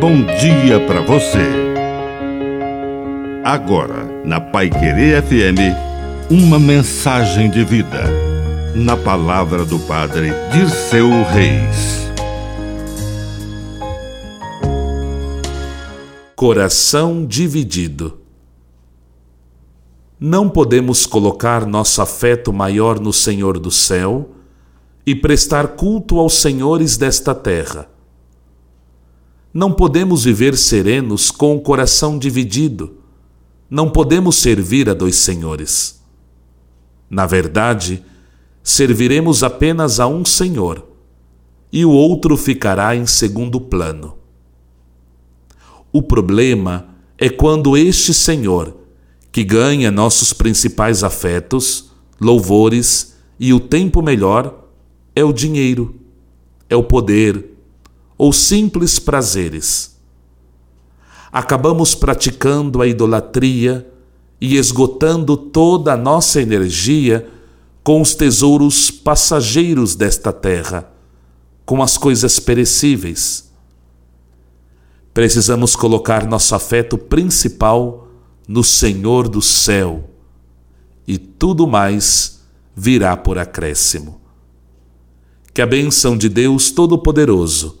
bom dia para você. Agora, na Pai Querer FM, uma mensagem de vida. Na palavra do Padre Dirceu Reis. Coração dividido. Não podemos colocar nosso afeto maior no Senhor do céu e prestar culto aos senhores desta terra não podemos viver serenos com o coração dividido. Não podemos servir a dois senhores. Na verdade, serviremos apenas a um Senhor, e o outro ficará em segundo plano. O problema é quando este Senhor, que ganha nossos principais afetos, louvores e o tempo melhor, é o dinheiro, é o poder, ou simples prazeres. Acabamos praticando a idolatria e esgotando toda a nossa energia com os tesouros passageiros desta terra, com as coisas perecíveis. Precisamos colocar nosso afeto principal no Senhor do céu e tudo mais virá por acréscimo. Que a bênção de Deus Todo-Poderoso